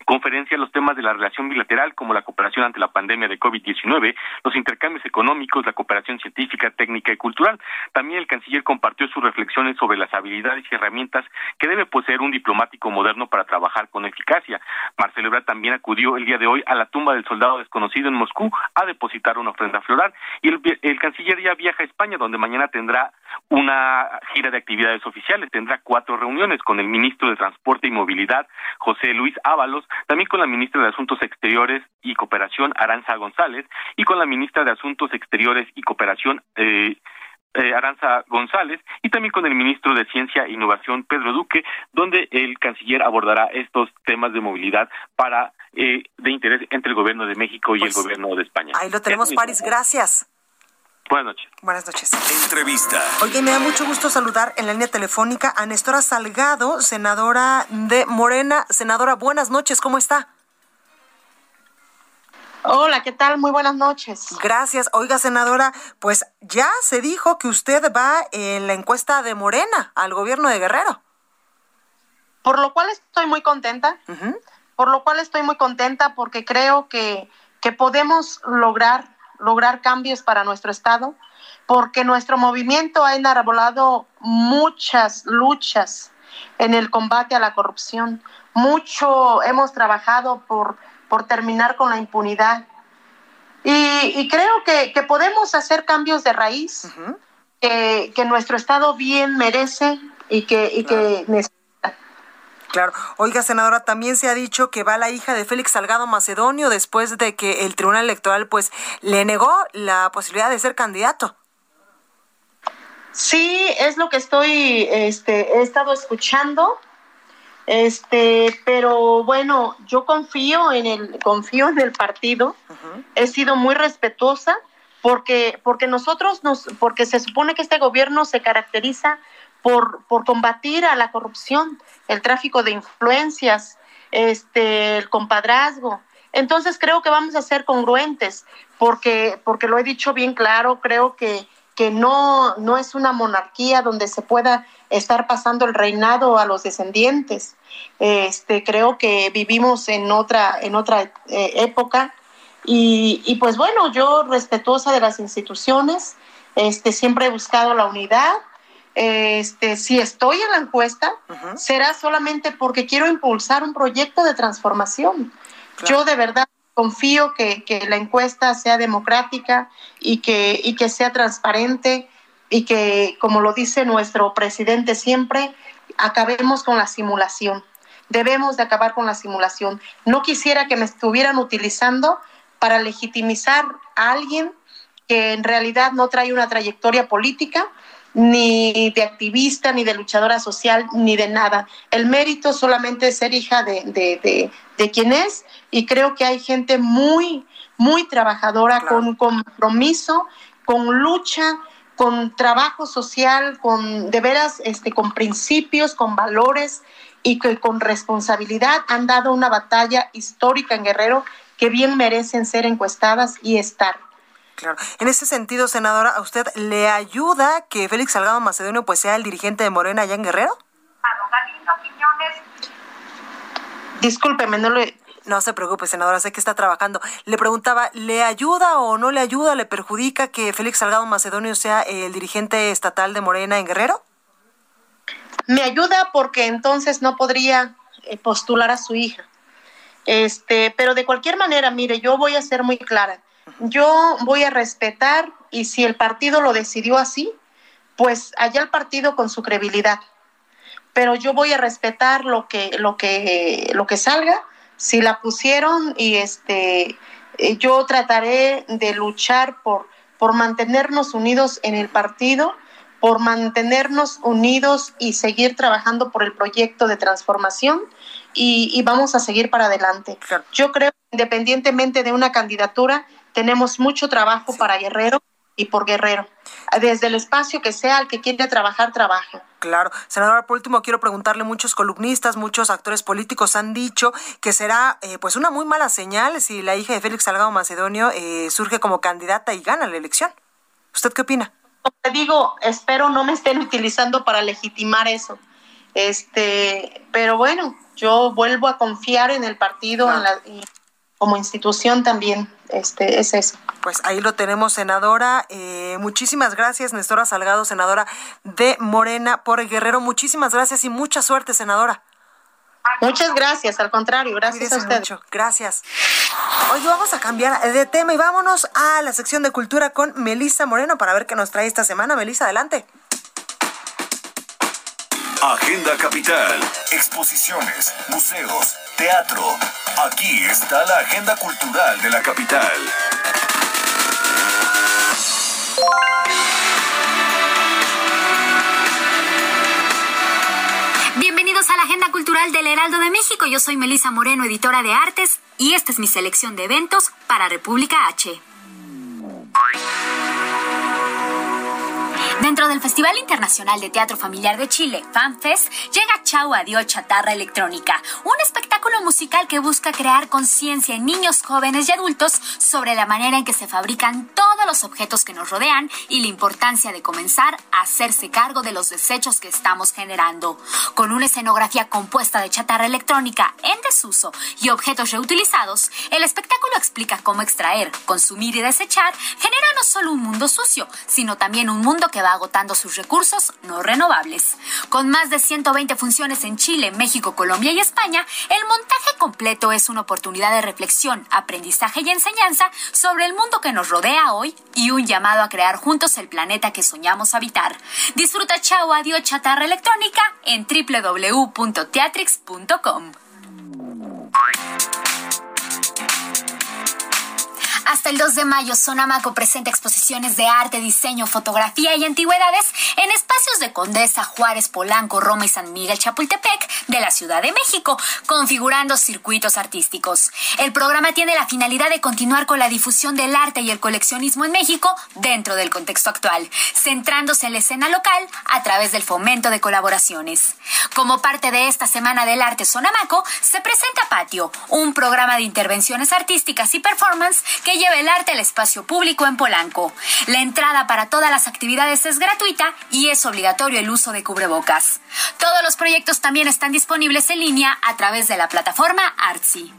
conferencia los temas de la relación bilateral como la cooperación ante la pandemia de COVID-19, los intercambios económicos, la cooperación científica, técnica y cultural. También el canciller compartió sus reflexiones sobre las habilidades y herramientas que debe poseer un diplomático moderno para trabajar con eficacia. Marcelo Ebrard también acudió el día de hoy a la tumba del soldado desconocido en Moscú a depositar una ofrenda floral y el, el canciller ya viaja a España donde mañana tendrá una gira de actividades oficiales. Tendrá cuatro reuniones con el ministro de Transporte y Movilidad, José Luis Ábalos, también con la ministra de Asuntos Exteriores y Cooperación, Aranza González, y con la ministra de Asuntos Exteriores y Cooperación, eh, eh, Aranza González y también con el ministro de Ciencia e Innovación, Pedro Duque, donde el canciller abordará estos temas de movilidad para eh, de interés entre el gobierno de México y el pues, gobierno de España. Ahí lo tenemos, París. Gracias. Buenas noches. Buenas noches. Entrevista. Oye, me da mucho gusto saludar en la línea telefónica a Nestora Salgado, senadora de Morena. Senadora, buenas noches, ¿cómo está? Hola, ¿qué tal? Muy buenas noches. Gracias. Oiga, senadora, pues ya se dijo que usted va en la encuesta de Morena al gobierno de Guerrero. Por lo cual estoy muy contenta. Por lo cual estoy muy contenta porque creo que, que podemos lograr lograr cambios para nuestro Estado, porque nuestro movimiento ha enarbolado muchas luchas en el combate a la corrupción. Mucho hemos trabajado por, por terminar con la impunidad. Y, creo que, podemos hacer cambios de raíz que, nuestro Estado bien merece y que, y que necesita. Claro. Oiga, senadora, también se ha dicho que va la hija de Félix Salgado Macedonio después de que el Tribunal Electoral pues le negó la posibilidad de ser candidato. Sí, es lo que estoy, este, he estado escuchando, este, pero bueno, yo confío en el, confío en el partido, he sido muy respetuosa porque, porque nosotros nos, porque se supone que este gobierno se caracteriza por, por combatir a la corrupción, el tráfico de influencias, este, el compadrazgo. Entonces creo que vamos a ser congruentes, porque, porque lo he dicho bien claro, creo que, que no, no es una monarquía donde se pueda estar pasando el reinado a los descendientes. Este, creo que vivimos en otra, en otra eh, época. Y, y, pues bueno, yo respetuosa de las instituciones, este, siempre he buscado la unidad, este, si estoy en la encuesta, será solamente porque quiero impulsar un proyecto de transformación. Yo de verdad confío que, que, la encuesta sea democrática y que, y que sea transparente y que, como lo dice nuestro presidente siempre, acabemos con la simulación. Debemos de acabar con la simulación. No quisiera que me estuvieran utilizando para legitimizar a alguien que en realidad no trae una trayectoria política ni de activista, ni de luchadora social, ni de nada. El mérito solamente es ser hija de, de, de, quien es y creo que hay gente muy, muy trabajadora, con compromiso, con lucha, con trabajo social, con de veras, este, con principios, con valores y que con responsabilidad han dado una batalla histórica en Guerrero que bien merecen ser encuestadas y estar. Claro. En ese sentido, senadora, ¿a usted le ayuda que Félix Salgado Macedonio pues sea el dirigente de Morena allá en Guerrero? Discúlpeme, no le... No se preocupe, senadora, sé que está trabajando. Le preguntaba, ¿le ayuda o no le ayuda, le perjudica que Félix Salgado Macedonio sea el dirigente estatal de Morena en Guerrero? Me ayuda porque entonces no podría eh, postular a su hija. Este, pero de cualquier manera, mire, yo voy a ser muy clara. Yo voy a respetar y si el partido lo decidió así, pues allá el partido con su credibilidad. Pero yo voy a respetar lo que lo que lo que salga. Si la pusieron y este eh, yo trataré de luchar por por mantenernos unidos en el partido por mantenernos unidos y seguir trabajando por el proyecto de transformación y, vamos a seguir para adelante. Yo creo independientemente de una candidatura, tenemos mucho trabajo para Guerrero y por Guerrero. Desde el espacio que sea, el que quiera trabajar, trabaja. Claro. Senadora, por último, quiero preguntarle, muchos columnistas, muchos actores políticos han dicho que será eh, pues una muy mala señal si la hija de Félix Salgado Macedonio eh, surge como candidata y gana la elección. ¿Usted qué opina? te digo, espero no me estén utilizando para legitimar eso. Este, pero bueno, yo vuelvo a confiar en el partido, en la, como institución también. Este, es eso. Pues ahí lo tenemos, senadora. Eh, muchísimas gracias, Nestora Salgado, senadora de Morena por el Guerrero. Muchísimas gracias y mucha suerte, senadora. Muchas gracias, al contrario, gracias a usted. Gracias. Hoy vamos a cambiar de tema y vámonos a la sección de cultura con Melissa Moreno para ver qué nos trae esta semana. Melissa, adelante. Agenda Capital, exposiciones, museos, teatro. Aquí está la agenda cultural de la capital. a la Agenda Cultural del Heraldo de México. Yo soy Melisa Moreno, editora de artes, y esta es mi selección de eventos para República H. Dentro del Festival Internacional de Teatro Familiar de Chile, FanFest, llega Chau Adiós Chatarra Electrónica, un espectáculo musical que busca crear conciencia en niños, jóvenes y adultos sobre la manera en que se fabrican todos los objetos que nos rodean y la importancia de comenzar a hacerse cargo de los desechos que estamos generando. Con una escenografía compuesta de chatarra electrónica en desuso y objetos reutilizados, el espectáculo explica cómo extraer, consumir y desechar genera no solo un mundo sucio, sino también un mundo que agotando sus recursos no renovables. Con más de 120 funciones en Chile, México, Colombia y España, el montaje completo es una oportunidad de reflexión, aprendizaje y enseñanza sobre el mundo que nos rodea hoy y un llamado a crear juntos el planeta que soñamos habitar. Disfruta Chao Adiós Chatarra Electrónica en www.teatrix.com. Hasta el 2 de mayo, Sonamaco presenta exposiciones de arte, diseño, fotografía y antigüedades en espacios de Condesa, Juárez, Polanco, Roma y San Miguel Chapultepec de la Ciudad de México, configurando circuitos artísticos. El programa tiene la finalidad de continuar con la difusión del arte y el coleccionismo en México dentro del contexto actual, centrándose en la escena local a través del fomento de colaboraciones. Como parte de esta Semana del Arte Sonamaco, se presenta Patio, un programa de intervenciones artísticas y performance que el arte al espacio público en Polanco. La entrada para todas las actividades es gratuita y es obligatorio el uso de cubrebocas. Todos los proyectos también están disponibles en línea a través de la plataforma Artsy.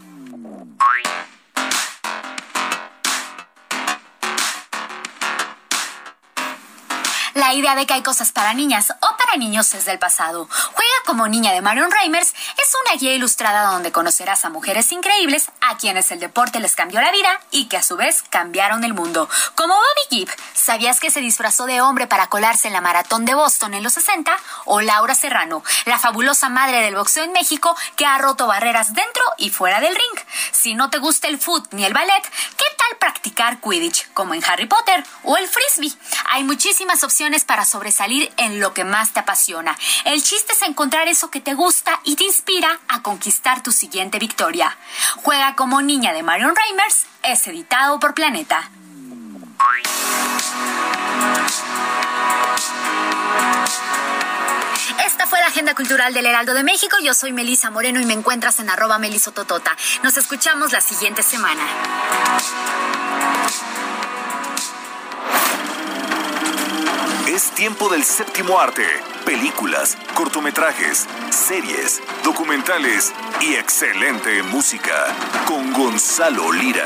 La idea de que hay cosas para niñas niños es del pasado. Juega como niña de Marion Reimers es una guía ilustrada donde conocerás a mujeres increíbles a quienes el deporte les cambió la vida y que a su vez cambiaron el mundo. Como Bobby Gibb, ¿sabías que se disfrazó de hombre para colarse en la maratón de Boston en los 60? O Laura Serrano, la fabulosa madre del boxeo en México que ha roto barreras dentro y fuera del ring. Si no te gusta el foot ni el ballet, ¿qué tal practicar Quidditch como en Harry Potter o el frisbee? Hay muchísimas opciones para sobresalir en lo que más te apasiona. El chiste es encontrar eso que te gusta y te inspira a conquistar tu siguiente victoria. Juega como niña de Marion Reimers es editado por Planeta. Esta fue la Agenda Cultural del Heraldo de México. Yo soy Melisa Moreno y me encuentras en arroba melisototota. Nos escuchamos la siguiente semana. Tiempo del séptimo arte, películas, cortometrajes, series, documentales y excelente música con Gonzalo Lira.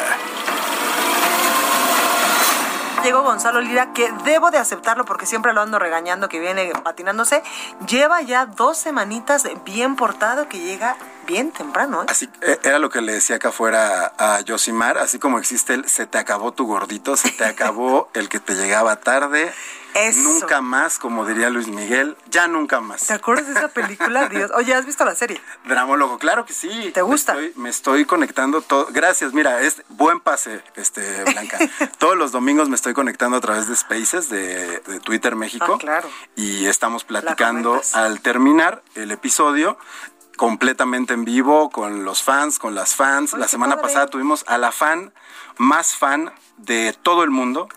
Llegó Gonzalo Lira, que debo de aceptarlo porque siempre lo ando regañando que viene patinándose. Lleva ya dos semanitas bien portado que llega bien temprano. ¿eh? Así eh, era lo que le decía acá afuera a Yosimar, así como existe el se te acabó tu gordito, se te acabó el que te llegaba tarde. Nunca más, como diría Luis Miguel, ya nunca más. ¿Te acuerdas de esa película? Dios, oye, ¿has visto la serie? Dramólogo, claro que sí. ¿Te gusta? Me estoy, conectando todo. Gracias, mira, es buen pase, este, Blanca. Todos los domingos me estoy conectando a través de Spaces de, Twitter México. Ah, claro. Y estamos platicando al terminar el episodio completamente en vivo con los fans, con las fans. la semana pasada tuvimos a la fan más fan de todo el mundo,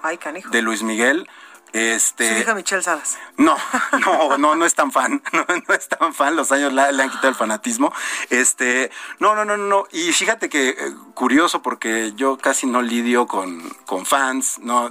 de Luis Miguel. Este, Su hija Michelle Salas. No, no, no, no es tan fan. No, es tan fan. Los años le, han quitado el fanatismo. Este, no, no, no, no. Y fíjate que eh, curioso porque yo casi no lidio con, con fans. No,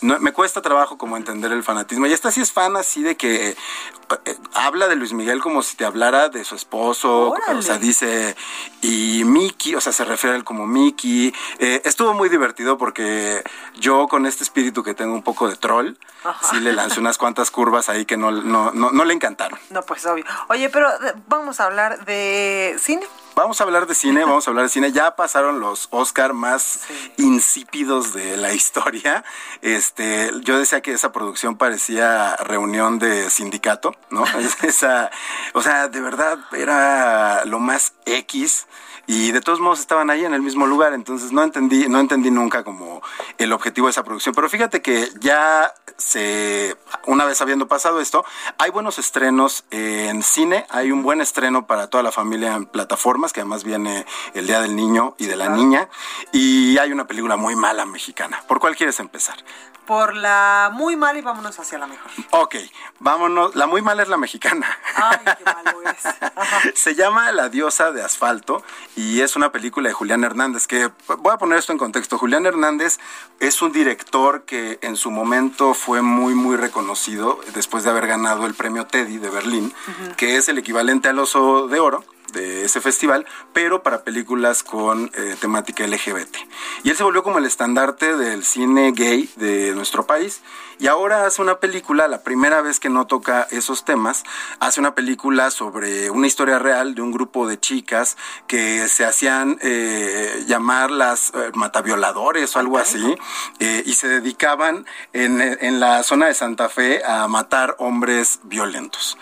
no, me cuesta trabajo como entender el fanatismo. Y esta sí es fan así de que eh, habla de Luis Miguel como si te hablara de su esposo. O sea, dice y Mickey, o sea, se refiere a él como Mickey. Eh, estuvo muy divertido porque yo con este espíritu que tengo un poco de troll sí le lancé unas cuantas curvas ahí que no, no, no, le encantaron. No, pues obvio. Oye, pero eh, vamos a hablar de cine. Vamos a hablar de cine, vamos a hablar de cine. Ya pasaron los Oscar más insípidos de la historia. Este, yo decía que esa producción parecía reunión de sindicato, ¿no? esa, o sea, de verdad era lo más X y de todos modos estaban ahí en el mismo lugar, entonces no entendí, no entendí nunca como el objetivo de esa producción. Pero fíjate que ya se, una vez habiendo pasado esto, hay buenos estrenos en cine, hay un buen estreno para toda la familia en plataformas, que además viene el Día del Niño y de la Niña, y hay una película muy mala mexicana. ¿Por cuál quieres empezar? Por la muy mala y vámonos hacia la mejor. Ok, vámonos. La muy mala es la mexicana. Ay, qué malo es. Se llama La diosa de asfalto y es una película de Julián Hernández que voy a poner esto en contexto. Julián Hernández es un director que en su momento fue muy muy reconocido después de haber ganado el premio Teddy de Berlín, que es el equivalente al Oso de Oro de ese festival, pero para películas con eh, temática LGBT. Y él se volvió como el estandarte del cine gay de nuestro país y ahora hace una película, la primera vez que no toca esos temas, hace una película sobre una historia real de un grupo de chicas que se hacían eh, llamar las eh, matavioladores o algo así, eh, y se dedicaban en, en la zona de Santa Fe a matar hombres violentos.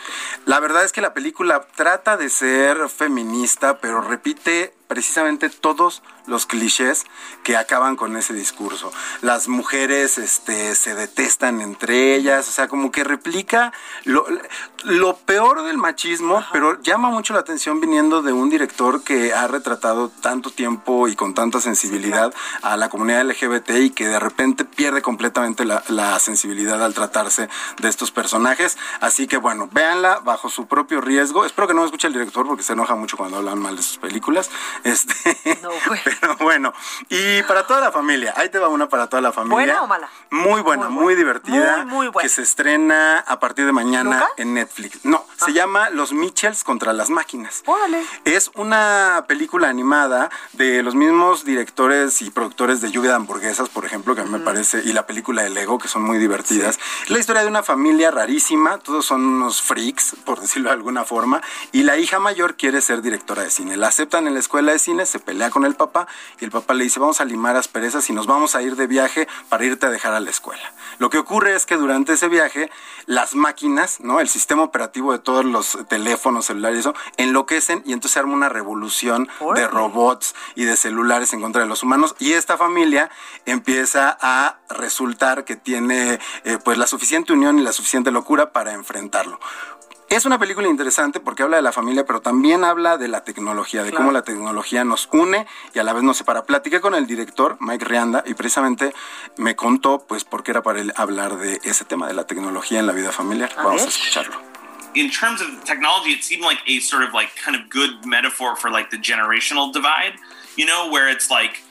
La verdad es que la película trata de ser feminista, pero repite precisamente todos los clichés que acaban con ese discurso. Las mujeres este, se detestan entre ellas, o sea, como que replica lo, lo peor del machismo, pero llama mucho la atención viniendo de un director que ha retratado tanto tiempo y con tanta sensibilidad a la comunidad LGBT y que de repente pierde completamente la, la sensibilidad al tratarse de estos personajes. Así que bueno, véanla bajo su propio riesgo. Espero que no me escuche el director porque se enoja mucho cuando hablan mal de sus películas. Este, pero bueno, y para toda la familia, ahí te va una para toda la familia. ¿Buena o mala? Muy buena, muy, divertida. Muy, buena. Que se estrena a partir de mañana en Netflix. No, se llama Los Mitchells contra las máquinas. Órale. Es una película animada de los mismos directores y productores de Lluvia de Hamburguesas, por ejemplo, que a mí me parece, y la película de Lego, que son muy divertidas. La historia de una familia rarísima, todos son unos freaks, por decirlo de alguna forma, y la hija mayor quiere ser directora de cine. La aceptan en la escuela de cine, se pelea con el papá y el papá le dice, vamos a limar asperezas y nos vamos a ir de viaje para irte a dejar a la escuela. Lo que ocurre es que durante ese viaje, las máquinas, ¿no? El sistema operativo de todos los teléfonos, celulares y eso, enloquecen y entonces se arma una revolución de robots y de celulares en contra de los humanos y esta familia empieza a resultar que tiene eh, pues la suficiente unión y la suficiente locura para enfrentarlo. Es una película interesante porque habla de la familia, pero también habla de la tecnología, de cómo la tecnología nos une y a la vez nos separa. Platiqué con el director, Mike Rianda, y precisamente me contó, pues, por qué era para él hablar de ese tema de la tecnología en la vida familiar. Vamos a escucharlo. In terms of technology, it seemed like a sort of like kind of good metaphor for like the generational divide, you know, where it's like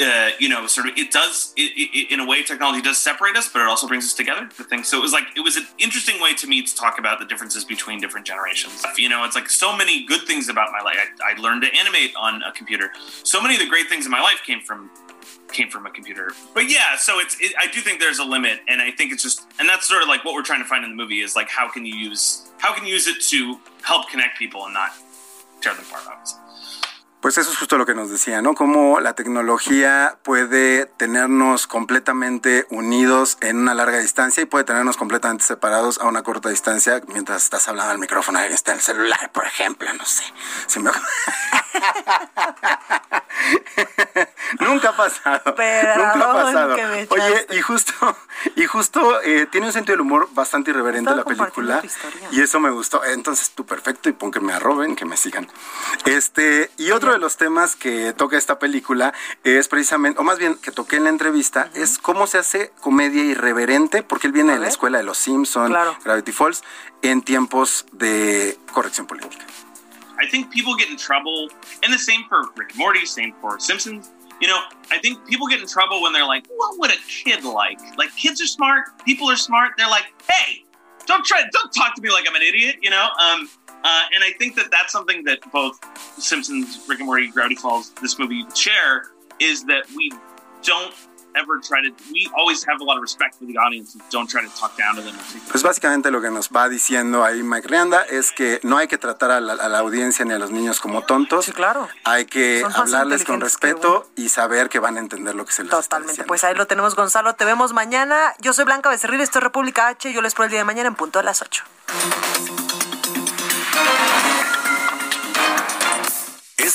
uh, you know, sort of, it does, it, it, in a way, technology does separate us, but it also brings us together. The thing. So it was like, it was an interesting way to me to talk about the differences between different generations. You know, it's like so many good things about my life. I, I learned to animate on a computer. So many of the great things in my life came from came from a computer. But yeah, so it's it, I do think there's a limit, and I think it's just and that's sort of like what we're trying to find in the movie is like how can you use how can you use it to help connect people and not tear them apart, obviously. Pues eso es justo lo que nos decía, ¿no? Cómo la tecnología puede tenernos completamente unidos en una larga distancia y puede tenernos completamente separados a una corta distancia mientras estás hablando al micrófono, ahí está el celular, por ejemplo, no sé. Si me... Nunca ha pasado. Nunca ha pasado. Oye, y justo, y justo eh, tiene un sentido del humor bastante irreverente la película. Y eso me gustó. Entonces, tú perfecto, y pon que me arroben, que me sigan. Este, y otro de los temas que toca esta película es precisamente, o más bien que toqué en la entrevista, es cómo se hace comedia irreverente, porque él viene de la escuela de los Simpsons, Gravity Falls, en tiempos de corrección política. I think people get in trouble, and the same for Rick Morty, same for Simpsons. You know, I think people get in trouble when they're like, "What would a kid like?" Like kids are smart, people are smart. They're like, "Hey, don't try, don't talk to me like I'm an idiot." You know, um, uh, and I think that that's something that both Simpsons, Rick and Morty, Gravity Falls, this movie share is that we don't Pues básicamente lo que nos va diciendo ahí Mike Rianda es que no hay que tratar a la, audiencia ni a los niños como tontos. Sí, claro. Hay que hablarles con respeto y saber que van a entender lo que se les Totalmente. pues ahí lo tenemos, Gonzalo. Te vemos mañana. Yo soy Blanca Becerril, esto es República H. Yo les espero el día de mañana en punto a las 8.